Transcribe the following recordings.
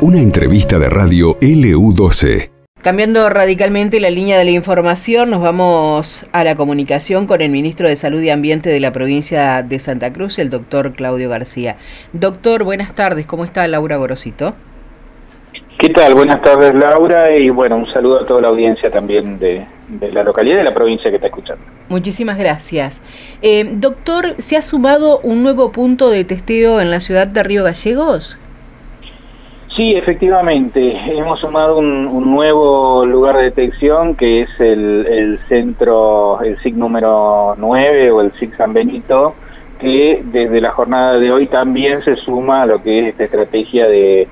Una entrevista de radio LU12. Cambiando radicalmente la línea de la información, nos vamos a la comunicación con el ministro de Salud y Ambiente de la provincia de Santa Cruz, el doctor Claudio García. Doctor, buenas tardes, ¿cómo está Laura Gorosito? ¿Qué tal? Buenas tardes, Laura, y bueno, un saludo a toda la audiencia también de, la localidad y de la provincia que está escuchando. Muchísimas gracias. Eh, doctor, ¿se ha sumado un nuevo punto de testeo en la ciudad de Río Gallegos? Sí, efectivamente, hemos sumado un, nuevo lugar de detección que es el, centro, el SIC número 9 o el SIC San Benito, que desde la jornada de hoy también se suma a lo que es esta estrategia de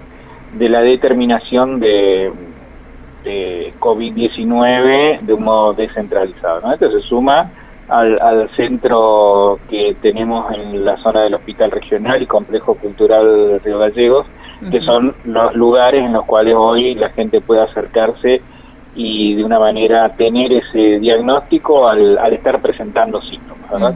de la determinación de, de COVID-19 de un modo descentralizado. ¿no? Esto se suma al, al, centro que tenemos en la zona del Hospital Regional y Complejo Cultural Río Gallegos, que son los lugares en los cuales hoy la gente puede acercarse y de una manera tener ese diagnóstico al, al estar presentando síntomas. ¿verdad?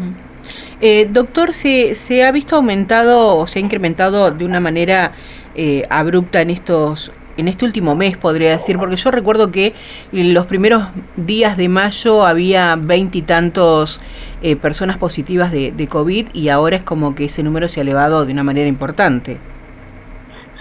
eh, doctor, ¿se, ¿se ha visto aumentado o se ha incrementado de una manera eh, abrupta en estos en este último mes, podría decir, porque yo recuerdo que en los primeros días de mayo había veintitantos eh, personas positivas de, de, COVID y ahora es como que ese número se ha elevado de una manera importante.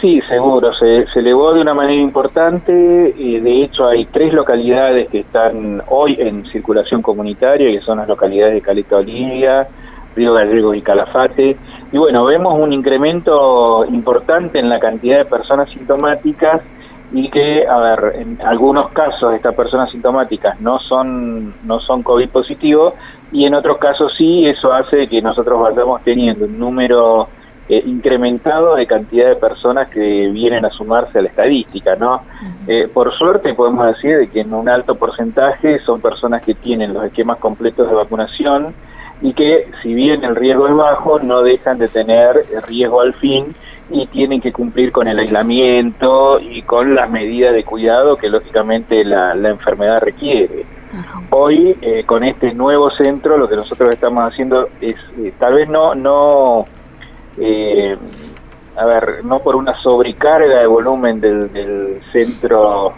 Sí, seguro, se, elevó de una manera importante. Eh, de hecho, hay tres localidades que están hoy en circulación comunitaria, que son las localidades de Caleta Olivia, Río Gallego y Calafate. Y bueno, vemos un incremento importante en la cantidad de personas sintomáticas y que, a ver, en algunos casos estas personas sintomáticas no son, no son COVID positivo y en otros casos sí, eso hace que nosotros vayamos teniendo un número eh, incrementado de cantidad de personas que vienen a sumarse a la estadística, ¿no? eh, por suerte podemos decir de que en un alto porcentaje son personas que tienen los esquemas completos de vacunación, y que si bien el riesgo es bajo, no dejan de tener riesgo al fin y tienen que cumplir con el aislamiento y con las medidas de cuidado que lógicamente la, la enfermedad requiere. Hoy, eh, con este nuevo centro, lo que nosotros estamos haciendo es, eh, tal vez no, no eh, a ver, no por una sobrecarga de volumen del, del centro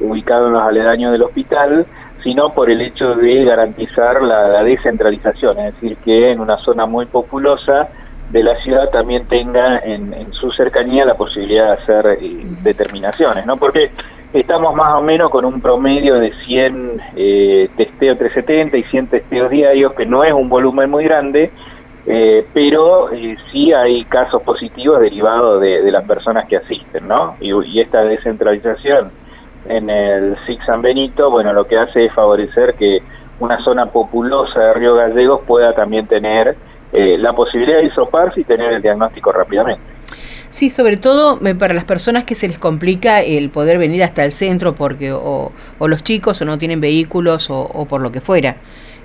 ubicado en los aledaños del hospital, sino por el hecho de garantizar la, descentralización, es decir, que en una zona muy populosa de la ciudad también tenga en, su cercanía la posibilidad de hacer eh, determinaciones, ¿no? Porque estamos más o menos con un promedio de 100 eh, testeos 370 y 100 testeos diarios, que no es un volumen muy grande, eh, pero eh, sí hay casos positivos derivados de, las personas que asisten, ¿no? y esta descentralización en el SIC San Benito, bueno, lo que hace es favorecer que una zona populosa de Río Gallegos pueda también tener eh, la posibilidad de isoparse y tener el diagnóstico rápidamente. Sí, sobre todo para las personas que se les complica el poder venir hasta el centro porque o, los chicos o no tienen vehículos o por lo que fuera.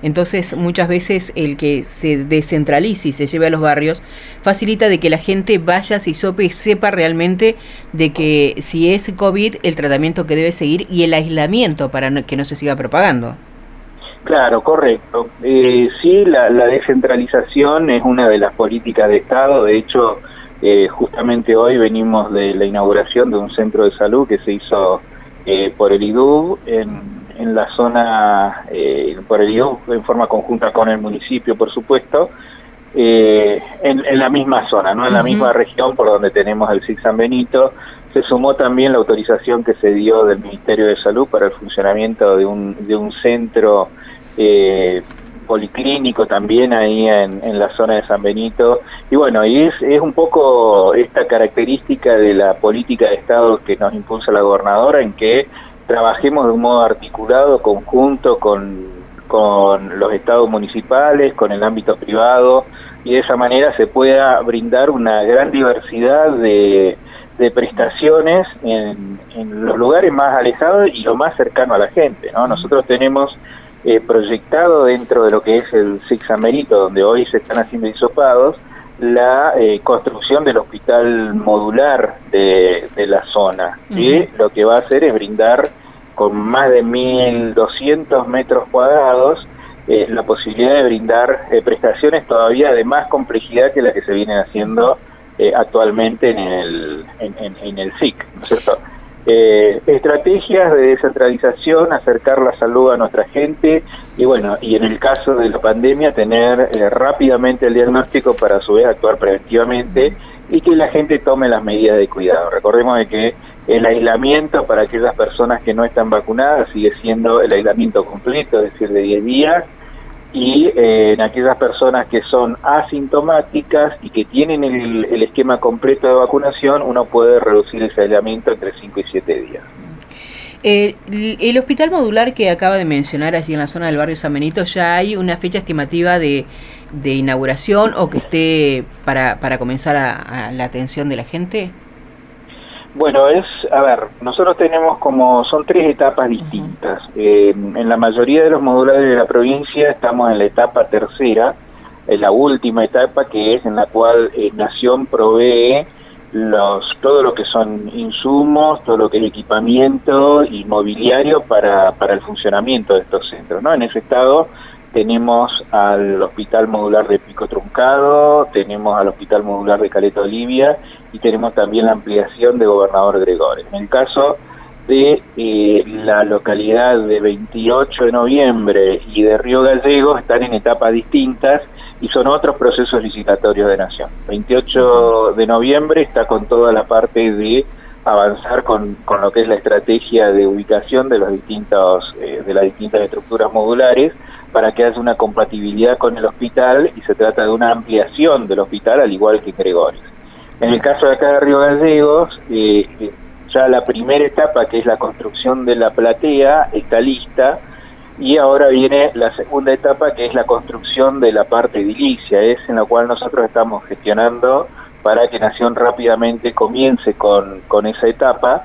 Entonces, muchas veces el que se descentralice y se lleve a los barrios facilita de que la gente vaya, se sope y sepa realmente de que si es COVID, el tratamiento que debe seguir y el aislamiento para que no se siga propagando. Claro, correcto. Eh, sí, la, descentralización es una de las políticas de Estado. De hecho, eh, justamente hoy venimos de la inauguración de un centro de salud que se hizo eh, por el IDUB en en la zona, eh, por el en forma conjunta con el municipio, por supuesto, eh, en, la misma zona, no en la misma región por donde tenemos el SIC San Benito. Se sumó también la autorización que se dio del Ministerio de Salud para el funcionamiento de un, de un centro eh, policlínico también ahí en, en, la zona de San Benito. Y bueno, y es, es un poco esta característica de la política de Estado que nos impulsa la gobernadora en que trabajemos de un modo articulado, conjunto con, con los estados municipales, con el ámbito privado, y de esa manera se pueda brindar una gran diversidad de, de prestaciones en, en, los lugares más alejados y lo más cercano a la gente. ¿no? Nosotros tenemos eh, proyectado dentro de lo que es el Six Amerito, donde hoy se están haciendo hisopados, la eh, construcción del hospital modular de, de la zona, que lo que va a hacer es brindar con más de 1.200 metros cuadrados eh, la posibilidad de brindar eh, prestaciones todavía de más complejidad que la que se vienen haciendo actualmente en el, en, el SIC, ¿no es cierto? estrategias de descentralización, acercar la salud a nuestra gente y bueno, y en el caso de la pandemia tener rápidamente el diagnóstico para a su vez actuar preventivamente y que la gente tome las medidas de cuidado. Recordemos de que el aislamiento para aquellas personas que no están vacunadas sigue siendo el aislamiento completo, es decir, de 10 días, y eh, en aquellas personas que son asintomáticas y que tienen el, esquema completo de vacunación, uno puede reducir ese aislamiento entre 5 y 7 días. Eh, el hospital modular que acaba de mencionar allí en la zona del barrio San Benito, ¿ya hay una fecha estimativa de, inauguración o que esté para, para comenzar a, la atención de la gente? Bueno, es, a ver, nosotros tenemos como, son tres etapas distintas. Eh, en la mayoría de los modulares de la provincia estamos en la etapa tercera, en la última etapa que es en la cual eh, Nación provee los todo lo que son insumos, todo lo que es equipamiento y mobiliario para, para el funcionamiento de estos centros. ¿no? En ese estado tenemos al Hospital Modular de Pico Truncado, tenemos al Hospital Modular de Caleta Olivia y tenemos también la ampliación de Gobernador Gregores. En el caso de eh, la localidad de 28 de noviembre y de Río Gallegos están en etapas distintas y son otros procesos licitatorios de Nación. 28 de noviembre está con toda la parte de avanzar con, con lo que es la estrategia de ubicación de los distintos eh, de las distintas estructuras modulares para que haya una compatibilidad con el hospital y se trata de una ampliación del hospital al igual que Gregores. En el caso de acá de Río Gallegos, eh, eh, ya la primera etapa que es la construcción de la platea está lista y ahora viene la segunda etapa que es la construcción de la parte edilicia, es en la cual nosotros estamos gestionando para que Nación rápidamente comience con, con esa etapa,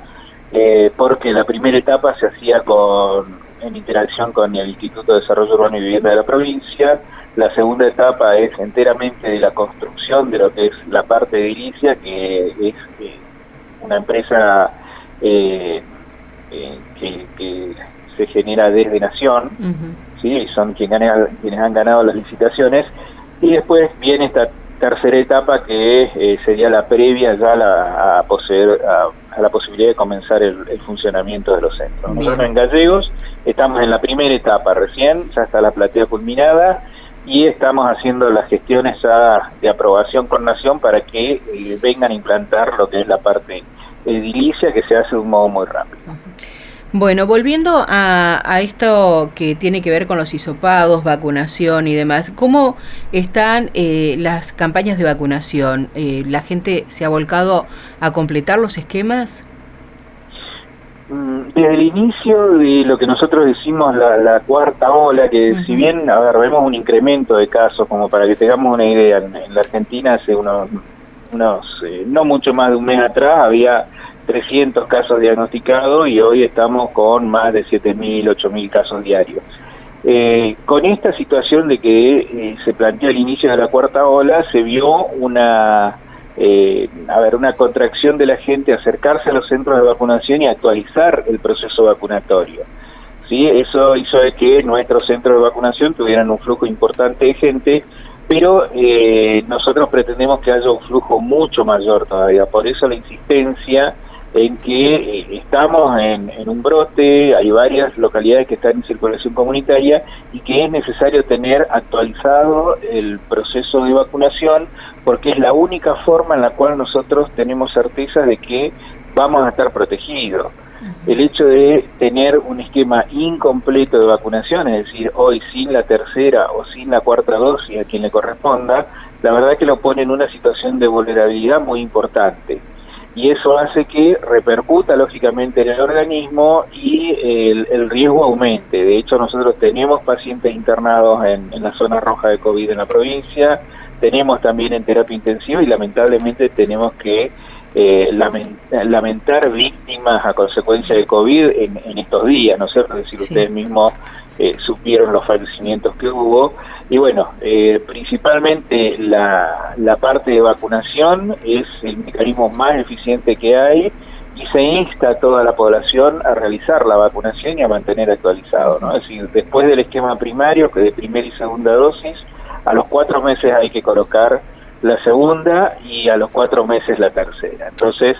eh, porque la primera etapa se hacía con, en interacción con el Instituto de Desarrollo Urbano y Vivienda de la provincia, la segunda etapa es enteramente de la construcción de lo que es la parte edilicia, que es eh, una empresa eh, que, que se genera desde Nación, ¿sí? son quienes, quienes han ganado las licitaciones, y después viene esta tercera etapa que eh, sería la previa ya la, a, poseer, a, la posibilidad de comenzar el, funcionamiento de los centros. Nosotros en Gallegos estamos en la primera etapa recién, ya está la platea culminada y estamos haciendo las gestiones de aprobación con Nación para que eh, vengan a implantar lo que es la parte edilicia que se hace de un modo muy rápido. Bueno, volviendo a, esto que tiene que ver con los hisopados, vacunación y demás, ¿cómo están eh, las campañas de vacunación? Eh, ¿La gente se ha volcado a completar los esquemas? Mm, desde el inicio de lo que nosotros decimos la, cuarta ola, que si bien, a ver, vemos un incremento de casos, como para que tengamos una idea, en, la Argentina hace unos, unos eh, no mucho más de un mes atrás había 300 casos diagnosticados y hoy estamos con más de 7.000, 8.000 casos diarios. Eh, con esta situación de que eh, se plantea el inicio de la cuarta ola, se vio una, eh, a ver, una contracción de la gente acercarse a los centros de vacunación y actualizar el proceso vacunatorio. ¿Sí? Eso hizo de que nuestros centros de vacunación tuvieran un flujo importante de gente, pero nosotros pretendemos que haya un flujo mucho mayor todavía. Por eso la insistencia en que eh, estamos en, un brote, hay varias localidades que están en circulación comunitaria y que es necesario tener actualizado el proceso de vacunación porque es la única forma en la cual nosotros tenemos certeza de que vamos a estar protegidos. El hecho de tener un esquema incompleto de vacunación, es decir, hoy sin la tercera o sin la cuarta dosis a quien le corresponda, la verdad que lo pone en una situación de vulnerabilidad muy importante y eso hace que repercuta lógicamente en el organismo y el, riesgo aumente. De hecho, nosotros tenemos pacientes internados en, la zona roja de COVID en la provincia, tenemos también en terapia intensiva y lamentablemente tenemos que eh, lamentar víctimas a consecuencia de COVID en, estos días, ¿no es cierto? Es decir, ustedes mismos eh, supieron los fallecimientos que hubo. Y bueno, eh, principalmente la, la parte de vacunación es el mecanismo más eficiente que hay y se insta a toda la población a realizar la vacunación y a mantener actualizado, ¿no? Es decir, después del esquema primario, que de primera y segunda dosis, a los cuatro meses hay que colocar la segunda y a los cuatro meses la tercera. Entonces,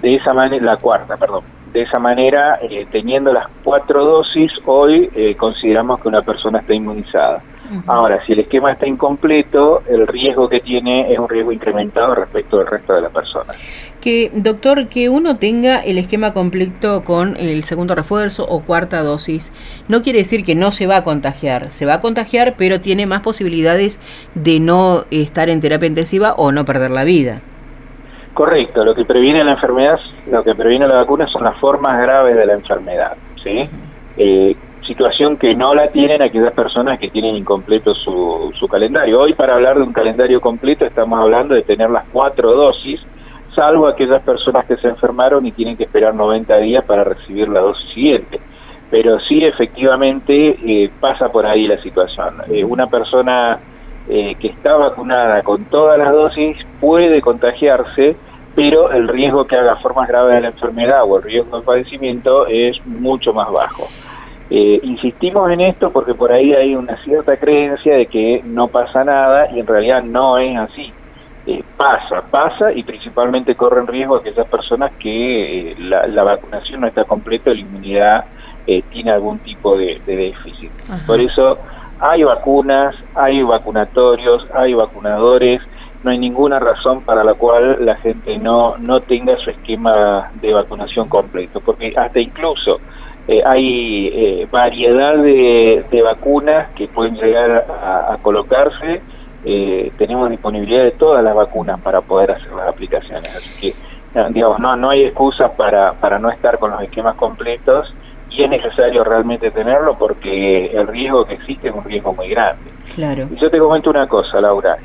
de esa manera, la cuarta, perdón. De esa manera, eh, teniendo las cuatro dosis, hoy eh, consideramos que una persona está inmunizada. Ahora, si el esquema está incompleto, el riesgo que tiene es un riesgo incrementado respecto del resto de las personas. Que, doctor, que uno tenga el esquema completo con el segundo refuerzo o cuarta dosis, no quiere decir que no se va a contagiar. Se va a contagiar, pero tiene más posibilidades de no estar en terapia intensiva o no perder la vida. Correcto, lo que previene la enfermedad, lo que previene la vacuna son las formas graves de la enfermedad, ¿sí? Eh, situación que no la tienen aquellas personas que tienen incompleto su, su calendario. Hoy para hablar de un calendario completo estamos hablando de tener las cuatro dosis, salvo aquellas personas que se enfermaron y tienen que esperar 90 días para recibir la dosis siguiente. Pero sí, efectivamente, eh, pasa por ahí la situación. Eh, una persona eh, que está vacunada con todas las dosis puede contagiarse, pero el riesgo que haga formas graves de la enfermedad o el riesgo de padecimiento es mucho más bajo. Eh, insistimos en esto porque por ahí hay una cierta creencia de que no pasa nada y en realidad no es así. Eh, pasa, pasa y principalmente corren riesgo aquellas personas que eh, la, vacunación no está completa, la inmunidad tiene algún tipo de, déficit. Por eso hay vacunas, hay vacunatorios, hay vacunadores, no hay ninguna razón para la cual la gente no, no tenga su esquema de vacunación completo, porque hasta incluso eh, hay eh, variedad de, vacunas que pueden llegar a, colocarse. Eh, tenemos disponibilidad de todas las vacunas para poder hacer las aplicaciones. Así que, digamos, no, no hay excusa para, para no estar con los esquemas completos y es necesario realmente tenerlo porque el riesgo que existe es un riesgo muy grande. Claro. Y yo te comento una cosa, Laura.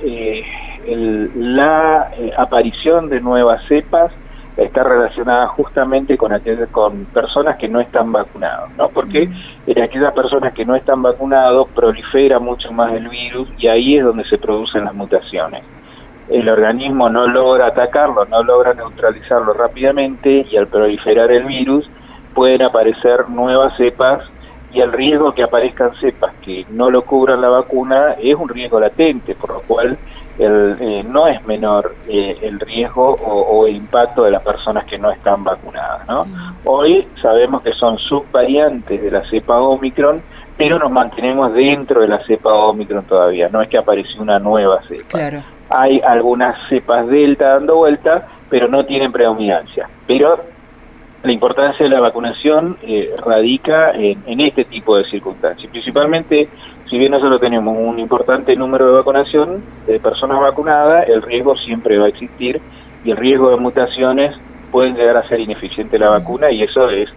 La aparición de nuevas cepas está relacionada justamente con aquellas, con personas que no están vacunados, ¿no? Porque en aquellas personas que no están vacunados prolifera mucho más el virus y ahí es donde se producen las mutaciones. El organismo no logra atacarlo, no logra neutralizarlo rápidamente y al proliferar el virus pueden aparecer nuevas cepas y el riesgo que aparezcan cepas que no lo cubran la vacuna es un riesgo latente, por lo cual el, eh, no es menor eh, el riesgo o, el impacto de las personas que no están vacunadas. ¿no? Hoy sabemos que son subvariantes de la cepa Omicron, pero nos mantenemos dentro de la cepa Omicron todavía, no es que apareció una nueva cepa. Hay algunas cepas Delta dando vuelta, pero no tienen predominancia. Pero la importancia de la vacunación eh, radica en, en, este tipo de circunstancias, principalmente si bien nosotros tenemos un importante número de vacunación de personas vacunadas, el riesgo siempre va a existir y el riesgo de mutaciones pueden llegar a ser ineficiente la vacuna y eso es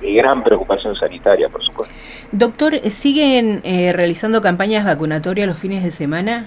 de gran preocupación sanitaria, por supuesto. Doctor, ¿siguen eh, realizando campañas vacunatorias los fines de semana?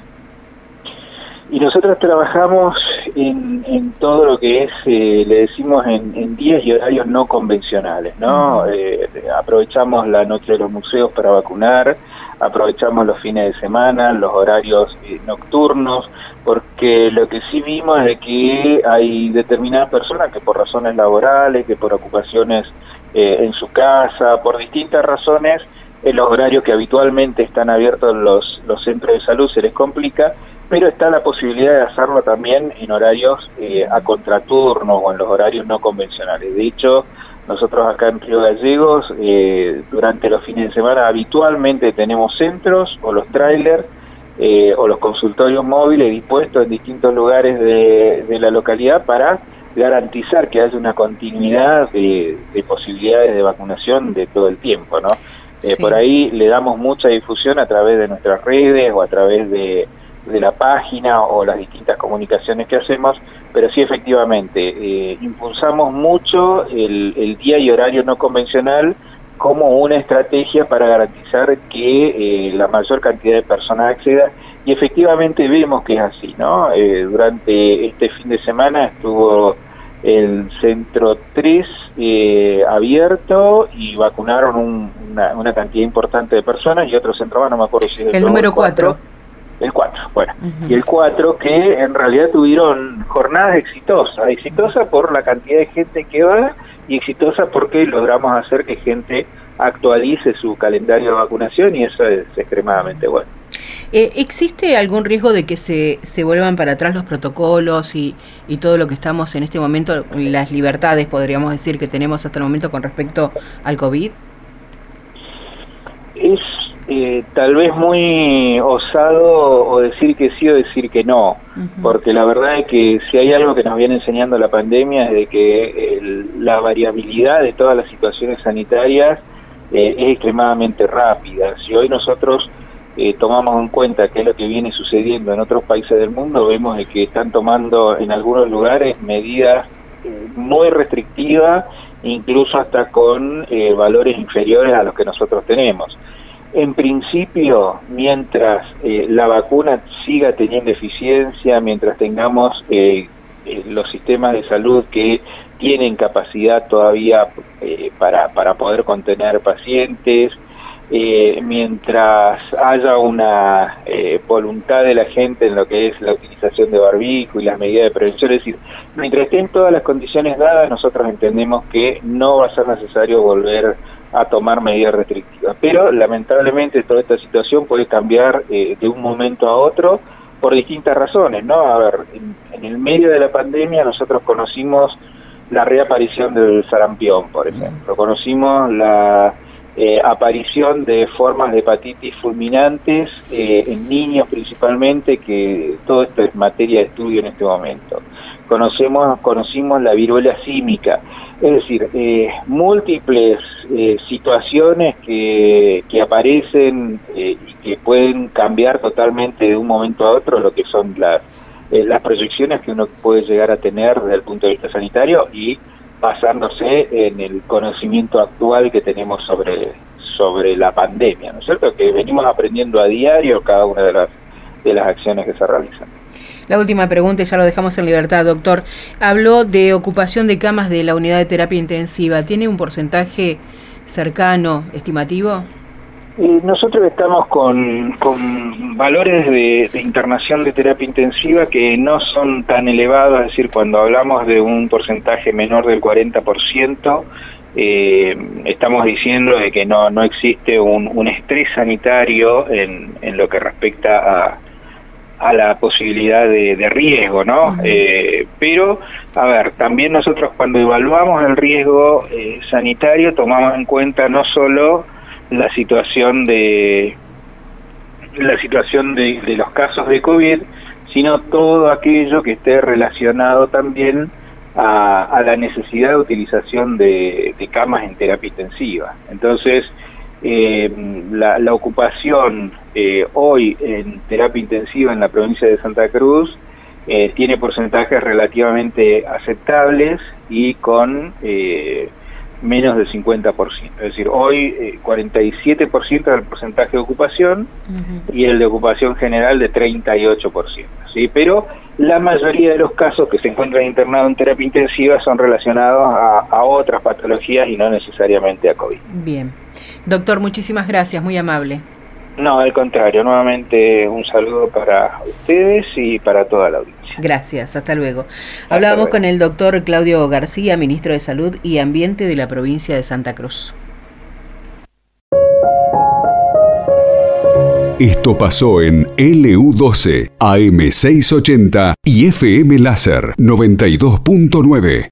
Y nosotros trabajamos en, todo lo que es, eh, le decimos, en, días y horarios no convencionales, ¿no? Eh, aprovechamos la noche de los museos para vacunar, aprovechamos los fines de semana, los horarios eh, nocturnos, porque lo que sí vimos es que hay determinadas personas que por razones laborales, que por ocupaciones eh, en su casa, por distintas razones, en los horarios que habitualmente están abiertos los, los centros de salud se les complica, pero está la posibilidad de hacerlo también en horarios eh, a contraturno o en los horarios no convencionales. De hecho, nosotros acá en Río Gallegos, eh, durante los fines de semana, habitualmente tenemos centros o los trailers eh, o los consultorios móviles dispuestos en distintos lugares de, la localidad para garantizar que haya una continuidad de, posibilidades de vacunación de todo el tiempo, ¿no? Eh, por ahí le damos mucha difusión a través de nuestras redes o a través de, de la página o las distintas comunicaciones que hacemos, pero sí efectivamente eh, impulsamos mucho el, día y horario no convencional como una estrategia para garantizar que eh, la mayor cantidad de personas acceda y efectivamente vemos que es así, ¿no? Eh, durante este fin de semana estuvo el centro 3 abierto y vacunaron una, cantidad importante de personas y otro centro más, no me acuerdo si es el, número 4 el 4, bueno. Y el 4 que en realidad tuvieron jornadas exitosas, exitosas por la cantidad de gente que va y exitosa porque logramos hacer que gente actualice su calendario de vacunación y eso es extremadamente bueno. Eh, ¿Existe algún riesgo de que se, se vuelvan para atrás los protocolos y, y, todo lo que estamos en este momento, las libertades, podríamos decir, que tenemos hasta el momento con respecto al COVID? Es eh, tal vez muy osado o decir que sí o decir que no, porque la verdad es que si hay algo que nos viene enseñando la pandemia es de que la variabilidad de todas las situaciones sanitarias eh, es extremadamente rápida. Si hoy nosotros eh, tomamos en cuenta qué es lo que viene sucediendo en otros países del mundo, vemos de que están tomando en algunos lugares medidas muy restrictivas, incluso hasta con valores inferiores a los que nosotros tenemos. En principio, mientras eh, la vacuna siga teniendo eficiencia, mientras tengamos eh, eh, los sistemas de salud que tienen capacidad todavía para, para poder contener pacientes, mientras haya una voluntad de la gente en lo que es la utilización de barbijo y las medidas de prevención, es decir, mientras estén todas las condiciones dadas, nosotros entendemos que no va a ser necesario volver a tomar medidas restrictivas. Pero lamentablemente toda esta situación puede cambiar eh, de un momento a otro por distintas razones, ¿no? A ver, en, el medio de la pandemia nosotros conocimos la reaparición del sarampión, por ejemplo, conocimos la eh, aparición de formas de hepatitis fulminantes eh, en niños principalmente, que todo esto es materia de estudio en este momento. Conocemos, conocimos la viruela símica, es decir, eh, múltiples eh, situaciones que, que aparecen eh, y que pueden cambiar totalmente de un momento a otro lo que son las, las proyecciones que uno puede llegar a tener desde el punto de vista sanitario y basándose en el conocimiento actual que tenemos sobre, sobre la pandemia, ¿no es cierto? Que venimos aprendiendo a diario cada una de las, de las acciones que se realizan. La última pregunta, ya lo dejamos en libertad, doctor. Habló de ocupación de camas de la unidad de terapia intensiva. ¿Tiene un porcentaje cercano, estimativo? nosotros estamos con, con valores de, internación de terapia intensiva que no son tan elevados, es decir, cuando hablamos de un porcentaje menor del 40%, eh, estamos diciendo de que no, no existe un, un estrés sanitario en, en lo que respecta a, a la posibilidad de, riesgo, ¿no? Eh, pero, a ver, también nosotros cuando evaluamos el riesgo eh, sanitario tomamos en cuenta no solo la situación de la situación de, los casos de COVID, sino todo aquello que esté relacionado también a, la necesidad de utilización de, de camas en terapia intensiva. Entonces, eh, la, la, ocupación eh, hoy en terapia intensiva en la provincia de Santa Cruz eh, tiene porcentajes relativamente aceptables y con eh, menos del 50%. Es decir, hoy 47% eh, del porcentaje de ocupación y el de ocupación general de 38%. ¿sí? Pero la mayoría de los casos que se encuentran internados en terapia intensiva son relacionados a, a otras patologías y no necesariamente a COVID. Bien. Doctor, muchísimas gracias, muy amable. No, al contrario, nuevamente un saludo para ustedes y para toda la audiencia. Gracias, hasta luego. Hablábamos con el doctor Claudio García, ministro de Salud y Ambiente de la provincia de Santa Cruz. Esto pasó en LU12, AM680 y FM Láser 92.9.